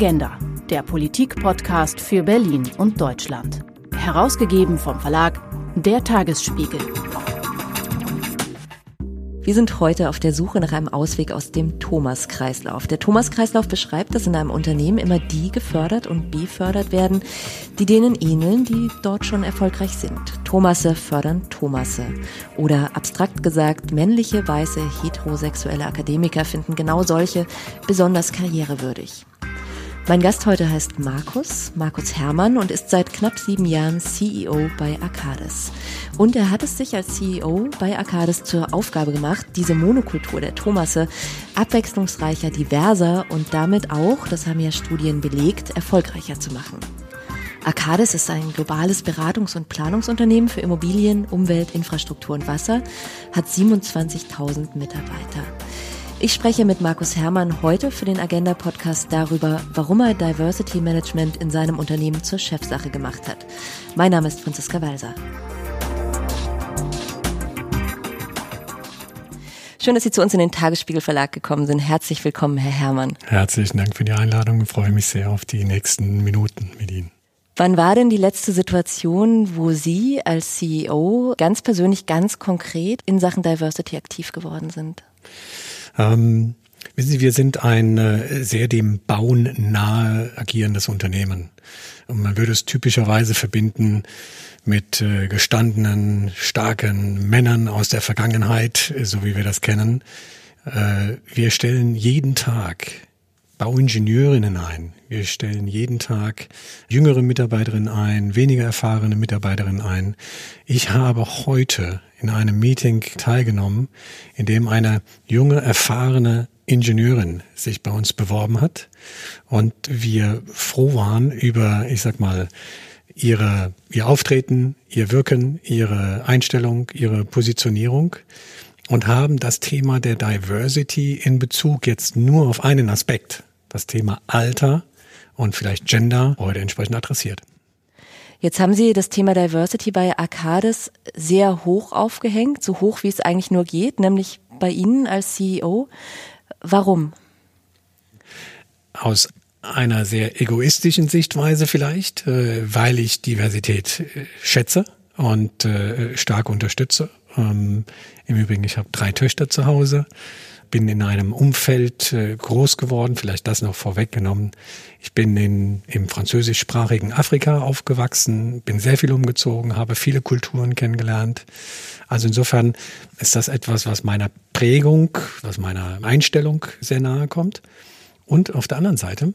Agenda, der Politik-Podcast für Berlin und Deutschland. Herausgegeben vom Verlag Der Tagesspiegel. Wir sind heute auf der Suche nach einem Ausweg aus dem Thomas-Kreislauf. Der Thomas-Kreislauf beschreibt, dass in einem Unternehmen immer die gefördert und befördert werden, die denen ähneln, die dort schon erfolgreich sind. Thomasse fördern Thomasse. Oder abstrakt gesagt, männliche, weiße, heterosexuelle Akademiker finden genau solche besonders karrierewürdig. Mein Gast heute heißt Markus, Markus Hermann und ist seit knapp sieben Jahren CEO bei Arcades. Und er hat es sich als CEO bei Arcades zur Aufgabe gemacht, diese Monokultur der Thomasse abwechslungsreicher, diverser und damit auch, das haben ja Studien belegt, erfolgreicher zu machen. Arcades ist ein globales Beratungs- und Planungsunternehmen für Immobilien, Umwelt, Infrastruktur und Wasser, hat 27.000 Mitarbeiter. Ich spreche mit Markus Hermann heute für den Agenda Podcast darüber, warum er Diversity Management in seinem Unternehmen zur Chefsache gemacht hat. Mein Name ist Franziska Walser. Schön, dass Sie zu uns in den Tagesspiegel Verlag gekommen sind. Herzlich willkommen, Herr Hermann. Herzlichen Dank für die Einladung. Ich freue mich sehr auf die nächsten Minuten mit Ihnen. Wann war denn die letzte Situation, wo Sie als CEO ganz persönlich, ganz konkret in Sachen Diversity aktiv geworden sind? Ähm, wissen Sie, wir sind ein äh, sehr dem Bauen nahe agierendes Unternehmen. Und man würde es typischerweise verbinden mit äh, gestandenen, starken Männern aus der Vergangenheit, so wie wir das kennen. Äh, wir stellen jeden Tag Bauingenieurinnen ein. Wir stellen jeden Tag jüngere Mitarbeiterinnen ein, weniger erfahrene Mitarbeiterinnen ein. Ich habe heute in einem Meeting teilgenommen, in dem eine junge, erfahrene Ingenieurin sich bei uns beworben hat und wir froh waren über, ich sag mal, ihre, ihr Auftreten, ihr Wirken, ihre Einstellung, ihre Positionierung und haben das Thema der Diversity in Bezug jetzt nur auf einen Aspekt, das Thema Alter und vielleicht Gender, heute entsprechend adressiert. Jetzt haben Sie das Thema Diversity bei Arcades sehr hoch aufgehängt, so hoch wie es eigentlich nur geht, nämlich bei Ihnen als CEO. Warum? Aus einer sehr egoistischen Sichtweise vielleicht, äh, weil ich Diversität äh, schätze und äh, stark unterstütze. Ähm, Im Übrigen, ich habe drei Töchter zu Hause bin in einem Umfeld äh, groß geworden, vielleicht das noch vorweggenommen. Ich bin in, im französischsprachigen Afrika aufgewachsen, bin sehr viel umgezogen, habe viele Kulturen kennengelernt. Also insofern ist das etwas, was meiner Prägung, was meiner Einstellung sehr nahe kommt. Und auf der anderen Seite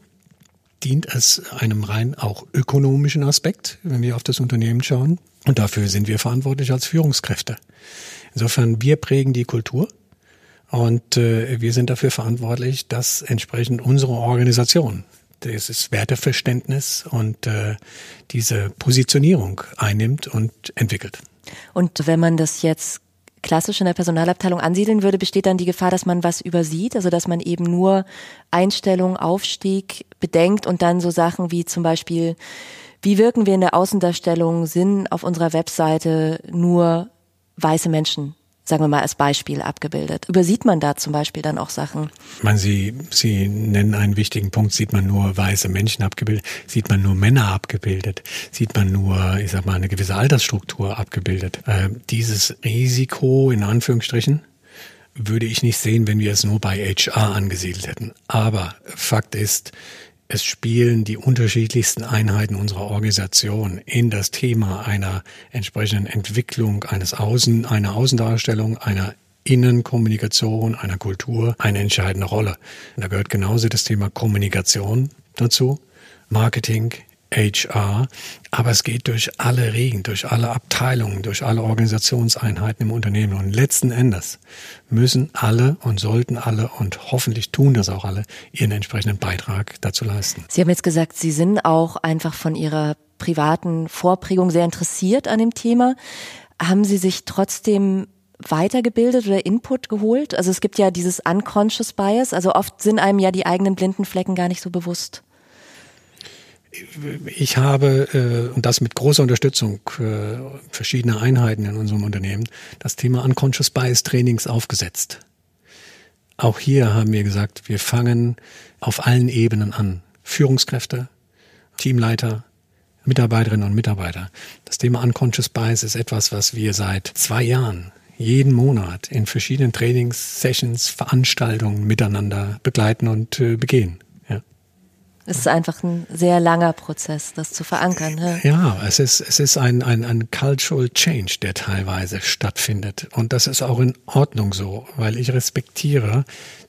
dient es einem rein auch ökonomischen Aspekt, wenn wir auf das Unternehmen schauen. Und dafür sind wir verantwortlich als Führungskräfte. Insofern, wir prägen die Kultur und äh, wir sind dafür verantwortlich, dass entsprechend unsere Organisation dieses Werteverständnis und äh, diese Positionierung einnimmt und entwickelt. Und wenn man das jetzt klassisch in der Personalabteilung ansiedeln würde, besteht dann die Gefahr, dass man was übersieht, also dass man eben nur Einstellung, Aufstieg bedenkt und dann so Sachen wie zum Beispiel, wie wirken wir in der Außendarstellung, sind auf unserer Webseite nur weiße Menschen sagen wir mal als Beispiel abgebildet. Übersieht man da zum Beispiel dann auch Sachen? Man, Sie, Sie nennen einen wichtigen Punkt, sieht man nur weiße Menschen abgebildet, sieht man nur Männer abgebildet, sieht man nur, ich sag mal, eine gewisse Altersstruktur abgebildet. Äh, dieses Risiko, in Anführungsstrichen, würde ich nicht sehen, wenn wir es nur bei HR angesiedelt hätten. Aber Fakt ist, es spielen die unterschiedlichsten Einheiten unserer Organisation in das Thema einer entsprechenden Entwicklung eines Außen, einer Außendarstellung, einer Innenkommunikation, einer Kultur eine entscheidende Rolle. Und da gehört genauso das Thema Kommunikation dazu, Marketing, HR, aber es geht durch alle Regen, durch alle Abteilungen, durch alle Organisationseinheiten im Unternehmen. Und letzten Endes müssen alle und sollten alle und hoffentlich tun das auch alle, ihren entsprechenden Beitrag dazu leisten. Sie haben jetzt gesagt, Sie sind auch einfach von Ihrer privaten Vorprägung sehr interessiert an dem Thema. Haben Sie sich trotzdem weitergebildet oder Input geholt? Also es gibt ja dieses unconscious bias, also oft sind einem ja die eigenen blinden Flecken gar nicht so bewusst ich habe, äh, und das mit großer Unterstützung äh, verschiedener Einheiten in unserem Unternehmen, das Thema Unconscious Bias Trainings aufgesetzt. Auch hier haben wir gesagt, wir fangen auf allen Ebenen an. Führungskräfte, Teamleiter, Mitarbeiterinnen und Mitarbeiter. Das Thema Unconscious Bias ist etwas, was wir seit zwei Jahren jeden Monat in verschiedenen Trainings, Sessions, Veranstaltungen miteinander begleiten und äh, begehen. Es ist einfach ein sehr langer Prozess, das zu verankern. Ja, ja es ist, es ist ein, ein, ein Cultural Change, der teilweise stattfindet. Und das ist auch in Ordnung so, weil ich respektiere,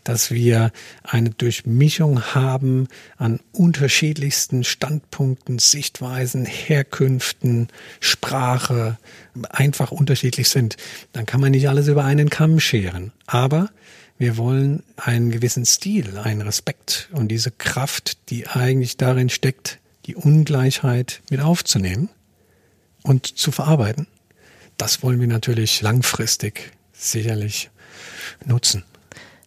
dass wir eine Durchmischung haben an unterschiedlichsten Standpunkten, Sichtweisen, Herkünften, Sprache, einfach unterschiedlich sind. Dann kann man nicht alles über einen Kamm scheren. Aber wir wollen einen gewissen Stil, einen Respekt und diese Kraft, die eigentlich darin steckt, die Ungleichheit mit aufzunehmen und zu verarbeiten. Das wollen wir natürlich langfristig sicherlich nutzen.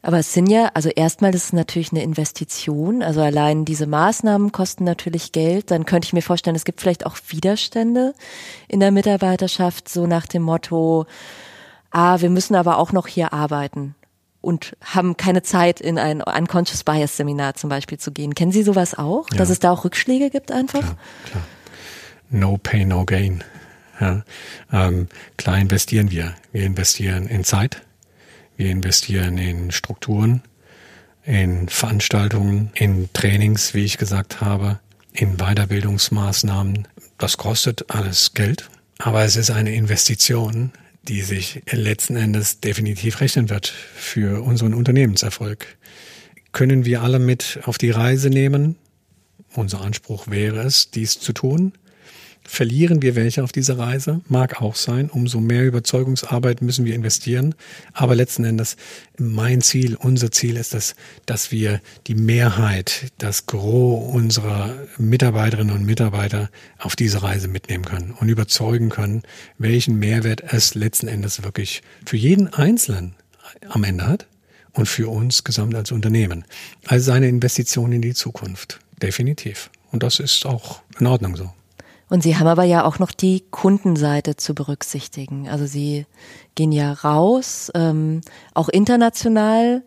Aber es sind ja, also erstmal ist es natürlich eine Investition. Also allein diese Maßnahmen kosten natürlich Geld. Dann könnte ich mir vorstellen, es gibt vielleicht auch Widerstände in der Mitarbeiterschaft, so nach dem Motto, ah, wir müssen aber auch noch hier arbeiten und haben keine Zeit, in ein Unconscious Bias Seminar zum Beispiel zu gehen. Kennen Sie sowas auch? Ja. Dass es da auch Rückschläge gibt einfach? Klar, klar. No pain, no gain. Ja. Ähm, klar investieren wir. Wir investieren in Zeit, wir investieren in Strukturen, in Veranstaltungen, in Trainings, wie ich gesagt habe, in Weiterbildungsmaßnahmen. Das kostet alles Geld, aber es ist eine Investition, die sich letzten Endes definitiv rechnen wird für unseren Unternehmenserfolg. Können wir alle mit auf die Reise nehmen? Unser Anspruch wäre es, dies zu tun. Verlieren wir welche auf dieser Reise? Mag auch sein. Umso mehr Überzeugungsarbeit müssen wir investieren. Aber letzten Endes, mein Ziel, unser Ziel ist es, dass wir die Mehrheit, das Gros unserer Mitarbeiterinnen und Mitarbeiter auf diese Reise mitnehmen können und überzeugen können, welchen Mehrwert es letzten Endes wirklich für jeden Einzelnen am Ende hat und für uns gesamt als Unternehmen. Also eine Investition in die Zukunft. Definitiv. Und das ist auch in Ordnung so. Und Sie haben aber ja auch noch die Kundenseite zu berücksichtigen. Also Sie gehen ja raus, ähm, auch international.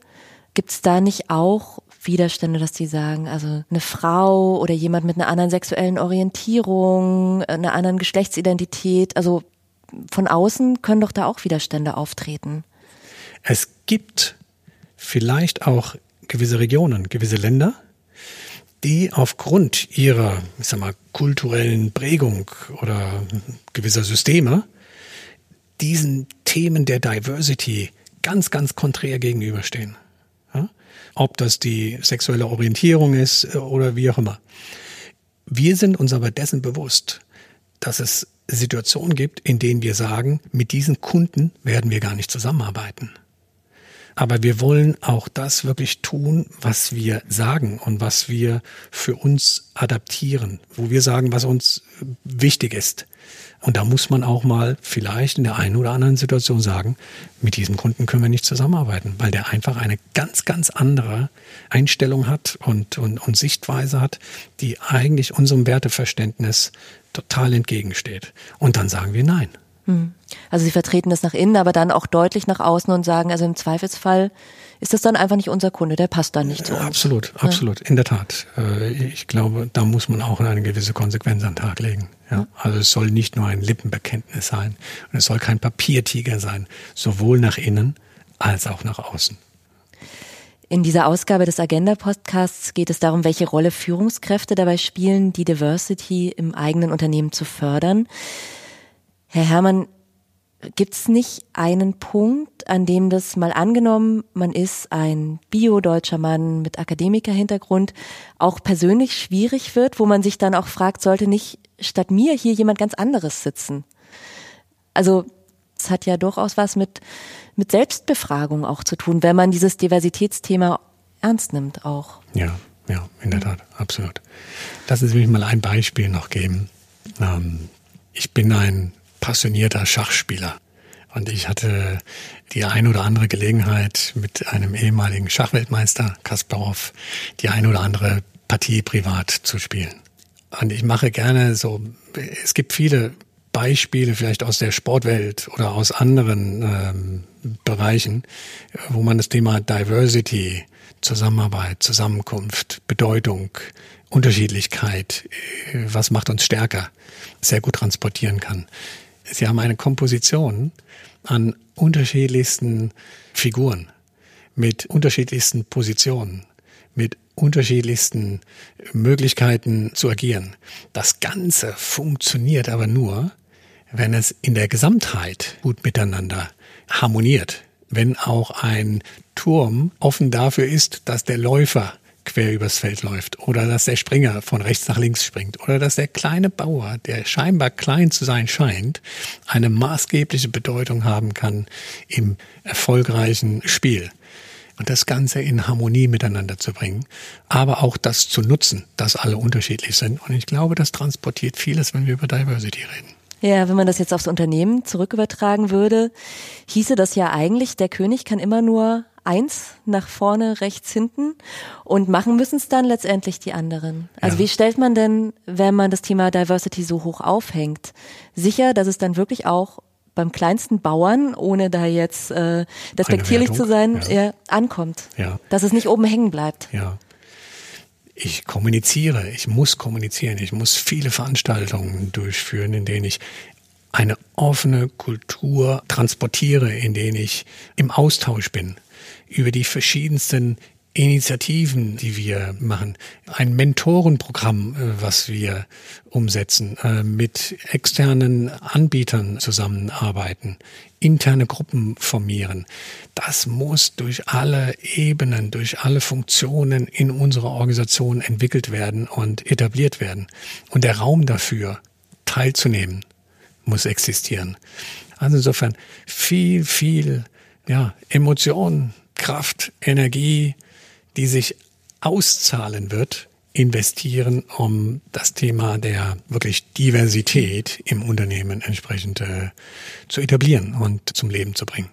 Gibt es da nicht auch Widerstände, dass die sagen, also eine Frau oder jemand mit einer anderen sexuellen Orientierung, einer anderen Geschlechtsidentität, also von außen können doch da auch Widerstände auftreten. Es gibt vielleicht auch gewisse Regionen, gewisse Länder, die aufgrund ihrer, ich sag mal, kulturellen Prägung oder gewisser Systeme diesen Themen der Diversity ganz, ganz konträr gegenüberstehen. Ja? Ob das die sexuelle Orientierung ist äh, oder wie auch immer. Wir sind uns aber dessen bewusst, dass es Situationen gibt, in denen wir sagen, mit diesen Kunden werden wir gar nicht zusammenarbeiten. Aber wir wollen auch das wirklich tun, was wir sagen und was wir für uns adaptieren, wo wir sagen, was uns wichtig ist. Und da muss man auch mal vielleicht in der einen oder anderen Situation sagen, mit diesem Kunden können wir nicht zusammenarbeiten, weil der einfach eine ganz, ganz andere Einstellung hat und, und, und Sichtweise hat, die eigentlich unserem Werteverständnis total entgegensteht. Und dann sagen wir nein. Hm. Also sie vertreten das nach innen, aber dann auch deutlich nach außen und sagen, also im Zweifelsfall ist das dann einfach nicht unser Kunde, der passt dann nicht zu uns. Absolut, absolut, in der Tat. Äh, ich glaube, da muss man auch eine gewisse Konsequenz an den Tag legen. Ja, also es soll nicht nur ein Lippenbekenntnis sein und es soll kein Papiertiger sein, sowohl nach innen als auch nach außen. In dieser Ausgabe des Agenda-Podcasts geht es darum, welche Rolle Führungskräfte dabei spielen, die Diversity im eigenen Unternehmen zu fördern. Herr Herrmann, gibt es nicht einen Punkt, an dem das mal angenommen, man ist ein bio-deutscher Mann mit Akademikerhintergrund, auch persönlich schwierig wird, wo man sich dann auch fragt, sollte nicht statt mir hier jemand ganz anderes sitzen? Also es hat ja durchaus was mit, mit Selbstbefragung auch zu tun, wenn man dieses Diversitätsthema ernst nimmt auch. Ja, ja, in der Tat, absolut. Lassen Sie mich mal ein Beispiel noch geben. Ähm, ich bin ein passionierter Schachspieler. Und ich hatte die ein oder andere Gelegenheit, mit einem ehemaligen Schachweltmeister Kasparov die ein oder andere Partie privat zu spielen. Und ich mache gerne so, es gibt viele Beispiele vielleicht aus der Sportwelt oder aus anderen ähm, Bereichen, wo man das Thema Diversity, Zusammenarbeit, Zusammenkunft, Bedeutung Unterschiedlichkeit, äh, was macht uns stärker, sehr gut transportieren kann. Sie haben eine Komposition an unterschiedlichsten Figuren, mit unterschiedlichsten Positionen, mit unterschiedlichsten Möglichkeiten zu agieren. Das Ganze funktioniert aber nur, wenn es in der Gesamtheit gut miteinander harmoniert. Wenn auch ein Turm offen dafür ist, dass der Läufer quer übers Feld läuft oder dass der Springer von rechts nach links springt oder dass der kleine Bauer, der scheinbar klein zu sein scheint, eine maßgebliche Bedeutung haben kann im erfolgreichen Spiel. Und das Ganze in Harmonie miteinander zu bringen, aber auch das zu nutzen, dass alle unterschiedlich sind. Und ich glaube, das transportiert vieles, wenn wir über Diversity reden. Ja, wenn man das jetzt aufs Unternehmen zurückübertragen würde, hieße das ja eigentlich, der König kann immer nur eins nach vorne, rechts, hinten und machen müssen es dann letztendlich die anderen. Also ja. wie stellt man denn, wenn man das Thema Diversity so hoch aufhängt, sicher, dass es dann wirklich auch beim kleinsten Bauern, ohne da jetzt äh, despektierlich zu sein, ja. Ja, ankommt. Ja. Dass es nicht oben hängen bleibt. Ja. Ich kommuniziere, ich muss kommunizieren, ich muss viele Veranstaltungen durchführen, in denen ich eine offene Kultur transportiere, in denen ich im Austausch bin über die verschiedensten Initiativen, die wir machen, ein Mentorenprogramm, äh, was wir umsetzen, äh, mit externen Anbietern zusammenarbeiten, interne Gruppen formieren. Das muss durch alle Ebenen, durch alle Funktionen in unserer Organisation entwickelt werden und etabliert werden. Und der Raum dafür, teilzunehmen, muss existieren. Also insofern viel, viel ja, Emotionen, Kraft, Energie, die sich auszahlen wird, investieren, um das Thema der wirklich Diversität im Unternehmen entsprechend äh, zu etablieren und zum Leben zu bringen.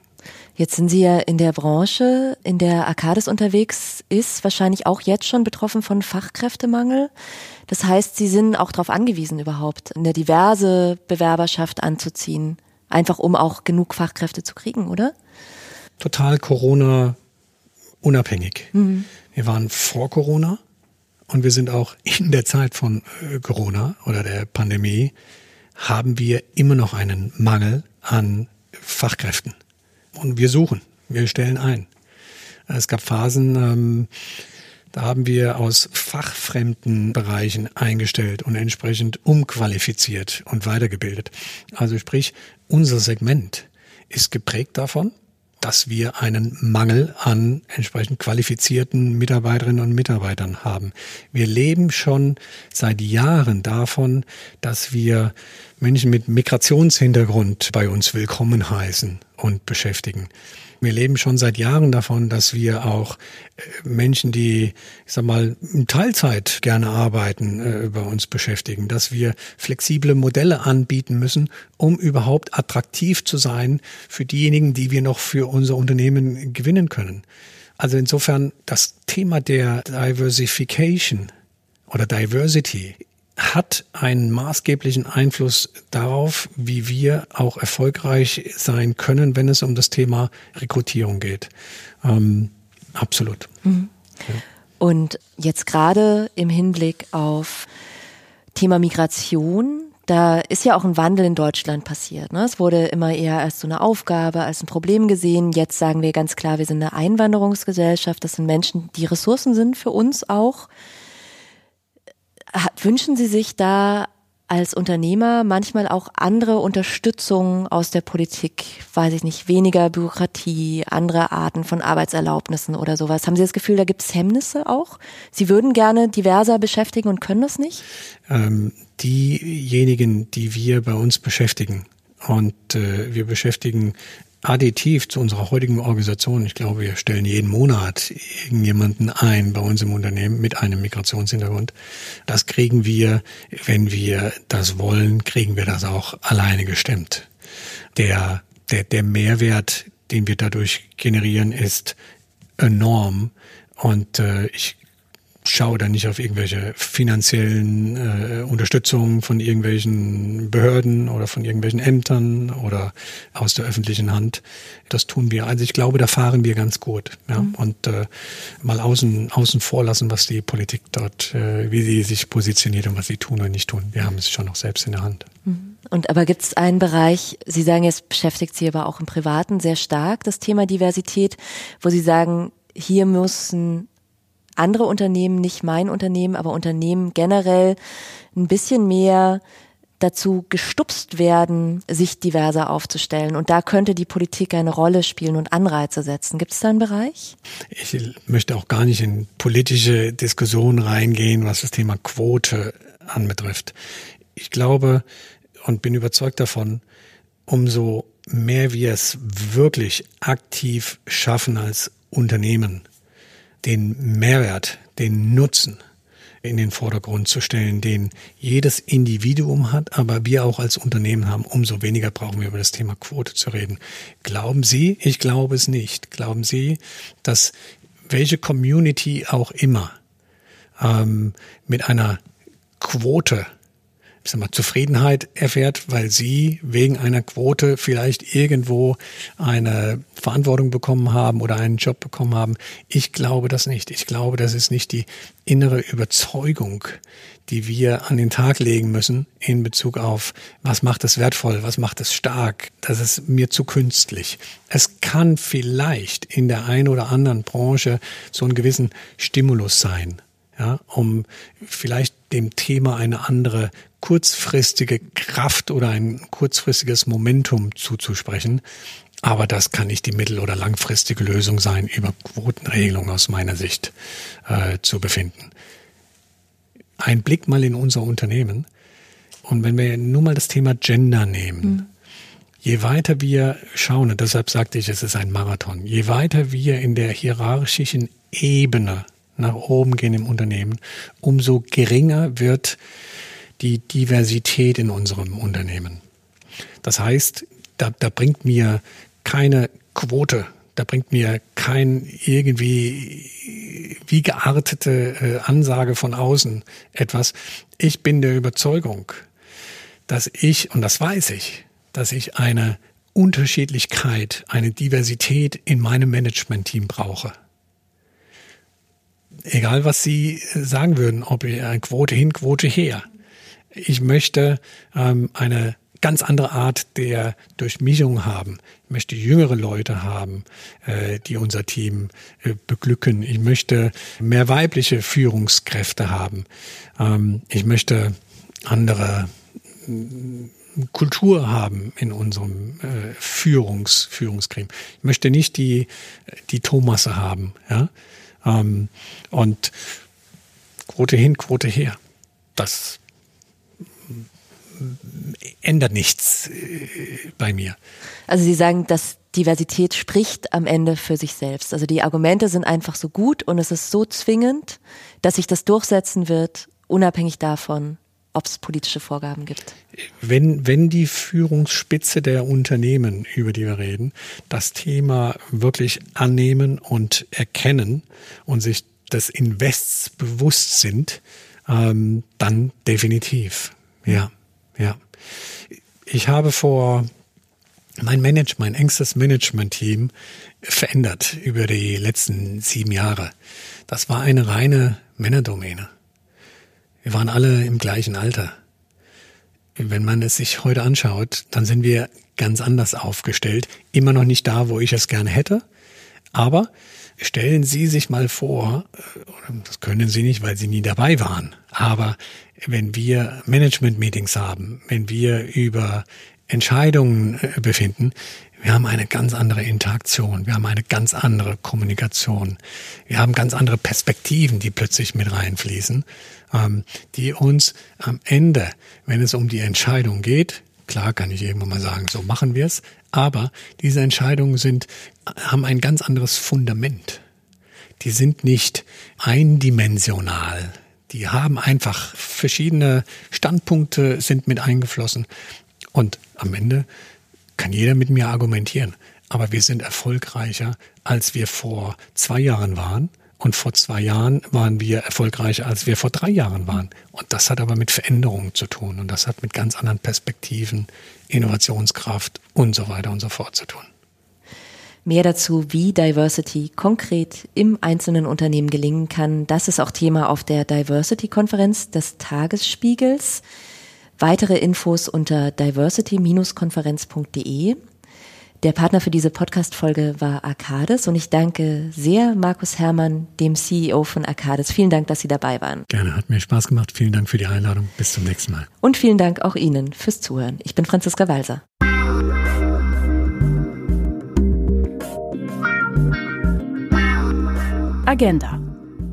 Jetzt sind Sie ja in der Branche, in der Arcades unterwegs ist, wahrscheinlich auch jetzt schon betroffen von Fachkräftemangel. Das heißt, Sie sind auch darauf angewiesen, überhaupt eine diverse Bewerberschaft anzuziehen, einfach um auch genug Fachkräfte zu kriegen, oder? Total Corona unabhängig. Mhm. Wir waren vor Corona und wir sind auch in der Zeit von äh, Corona oder der Pandemie haben wir immer noch einen Mangel an Fachkräften. Und wir suchen, wir stellen ein. Es gab Phasen, ähm, da haben wir aus fachfremden Bereichen eingestellt und entsprechend umqualifiziert und weitergebildet. Also sprich, unser Segment ist geprägt davon, dass wir einen Mangel an entsprechend qualifizierten Mitarbeiterinnen und Mitarbeitern haben. Wir leben schon seit Jahren davon, dass wir Menschen mit Migrationshintergrund bei uns willkommen heißen und beschäftigen. Wir leben schon seit Jahren davon, dass wir auch äh, Menschen, die, ich sag mal, in Teilzeit gerne arbeiten, äh, bei uns beschäftigen, dass wir flexible Modelle anbieten müssen, um überhaupt attraktiv zu sein für diejenigen, die wir noch für unser Unternehmen gewinnen können. Also insofern das Thema der Diversification oder Diversity hat einen maßgeblichen Einfluss darauf, wie wir auch erfolgreich sein können, wenn es um das Thema Rekrutierung geht. Ähm, absolut. Mhm. Ja. Und jetzt gerade im Hinblick auf Thema Migration, da ist ja auch ein Wandel in Deutschland passiert. Ne? Es wurde immer eher als so eine Aufgabe, als ein Problem gesehen. Jetzt sagen wir ganz klar, wir sind eine Einwanderungsgesellschaft. Das sind Menschen, die Ressourcen sind für uns auch. Wünschen Sie sich da als Unternehmer manchmal auch andere Unterstützung aus der Politik, weiß ich nicht, weniger Bürokratie, andere Arten von Arbeitserlaubnissen oder sowas. Haben Sie das Gefühl, da gibt es Hemmnisse auch? Sie würden gerne diverser beschäftigen und können das nicht? Ähm, diejenigen, die wir bei uns beschäftigen, und äh, wir beschäftigen additiv zu unserer heutigen Organisation, ich glaube, wir stellen jeden Monat irgendjemanden ein bei uns im Unternehmen mit einem Migrationshintergrund. Das kriegen wir, wenn wir das wollen, kriegen wir das auch alleine gestemmt. Der, der, der Mehrwert, den wir dadurch generieren, ist enorm. Und äh, ich schaue da nicht auf irgendwelche finanziellen äh, Unterstützungen von irgendwelchen Behörden oder von irgendwelchen Ämtern oder aus der öffentlichen Hand. Das tun wir. Also ich glaube, da fahren wir ganz gut. Ja? Mhm. Und äh, mal außen, außen vor lassen, was die Politik dort, äh, wie sie sich positioniert und was sie tun oder nicht tun. Wir haben es schon noch selbst in der Hand. Mhm. Und aber gibt es einen Bereich, Sie sagen, es beschäftigt Sie aber auch im Privaten sehr stark, das Thema Diversität, wo Sie sagen, hier müssen andere Unternehmen, nicht mein Unternehmen, aber Unternehmen generell ein bisschen mehr dazu gestupst werden, sich diverser aufzustellen. Und da könnte die Politik eine Rolle spielen und Anreize setzen. Gibt es da einen Bereich? Ich möchte auch gar nicht in politische Diskussionen reingehen, was das Thema Quote anbetrifft. Ich glaube und bin überzeugt davon, umso mehr wir es wirklich aktiv schaffen als Unternehmen, den Mehrwert, den Nutzen in den Vordergrund zu stellen, den jedes Individuum hat, aber wir auch als Unternehmen haben, umso weniger brauchen wir über das Thema Quote zu reden. Glauben Sie? Ich glaube es nicht. Glauben Sie, dass welche Community auch immer ähm, mit einer Quote ich sag mal, Zufriedenheit erfährt, weil sie wegen einer Quote vielleicht irgendwo eine Verantwortung bekommen haben oder einen Job bekommen haben. Ich glaube das nicht. Ich glaube, das ist nicht die innere Überzeugung, die wir an den Tag legen müssen in Bezug auf, was macht es wertvoll, was macht es stark. Das ist mir zu künstlich. Es kann vielleicht in der einen oder anderen Branche so einen gewissen Stimulus sein, ja, um vielleicht dem Thema eine andere kurzfristige Kraft oder ein kurzfristiges Momentum zuzusprechen. Aber das kann nicht die mittel- oder langfristige Lösung sein, über Quotenregelung aus meiner Sicht äh, zu befinden. Ein Blick mal in unser Unternehmen. Und wenn wir nur mal das Thema Gender nehmen, mhm. je weiter wir schauen, und deshalb sagte ich, es ist ein Marathon, je weiter wir in der hierarchischen Ebene nach oben gehen im Unternehmen, umso geringer wird die Diversität in unserem Unternehmen. Das heißt, da, da bringt mir keine Quote, da bringt mir kein irgendwie wie geartete äh, Ansage von außen etwas. Ich bin der Überzeugung, dass ich, und das weiß ich, dass ich eine Unterschiedlichkeit, eine Diversität in meinem Management-Team brauche. Egal, was Sie sagen würden, ob eine Quote hin, Quote her ich möchte ähm, eine ganz andere Art der Durchmischung haben. Ich möchte jüngere Leute haben, äh, die unser Team äh, beglücken. Ich möchte mehr weibliche Führungskräfte haben. Ähm, ich möchte andere äh, Kultur haben in unserem äh, Führungs, Führungsgremium. Ich möchte nicht die, die Thomasse haben. Ja? Ähm, und Quote hin, Quote her. Das ändert nichts äh, bei mir. Also Sie sagen, dass Diversität spricht am Ende für sich selbst. Also die Argumente sind einfach so gut und es ist so zwingend, dass sich das durchsetzen wird, unabhängig davon, ob es politische Vorgaben gibt. Wenn, wenn die Führungsspitze der Unternehmen, über die wir reden, das Thema wirklich annehmen und erkennen und sich des Invests bewusst sind, ähm, dann definitiv. Ja, ja. Ich habe vor mein Management, mein engstes Management-Team verändert über die letzten sieben Jahre. Das war eine reine Männerdomäne. Wir waren alle im gleichen Alter. Wenn man es sich heute anschaut, dann sind wir ganz anders aufgestellt. Immer noch nicht da, wo ich es gerne hätte. Aber stellen Sie sich mal vor, äh, das können Sie nicht, weil Sie nie dabei waren, aber wenn wir Management-Meetings haben, wenn wir über Entscheidungen äh, befinden, wir haben eine ganz andere Interaktion, wir haben eine ganz andere Kommunikation, wir haben ganz andere Perspektiven, die plötzlich mit reinfließen, ähm, die uns am Ende, wenn es um die Entscheidung geht, klar kann ich irgendwann mal sagen, so machen wir es, aber diese Entscheidungen sind, haben ein ganz anderes Fundament. Die sind nicht eindimensional die haben einfach verschiedene Standpunkte sind mit eingeflossen. Und am Ende kann jeder mit mir argumentieren. Aber wir sind erfolgreicher, als wir vor zwei Jahren waren Und vor zwei Jahren waren wir erfolgreicher, als wir vor drei Jahren waren. Und das hat aber mit Veränderungen zu tun. Und das hat mit ganz anderen Perspektiven, Innovationskraft und so weiter und so fort zu tun. Mehr dazu, wie Diversity konkret im einzelnen Unternehmen gelingen kann, das ist auch Thema auf der Diversity-Konferenz des Tagesspiegels. Weitere Infos unter diversity-konferenz.de. Der Partner für diese Podcast-Folge war Arcades und ich danke sehr Markus Herrmann, dem CEO von Arcades. Vielen Dank, dass Sie dabei waren. Gerne, hat mir Spaß gemacht. Vielen Dank für die Einladung. Bis zum nächsten Mal. Und vielen Dank auch Ihnen fürs Zuhören. Ich bin Franziska Walser. Agenda,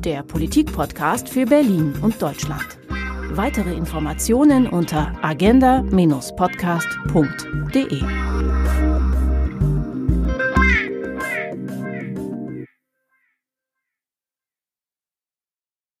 der Politik-Podcast für Berlin und Deutschland. Weitere Informationen unter agenda-podcast.de.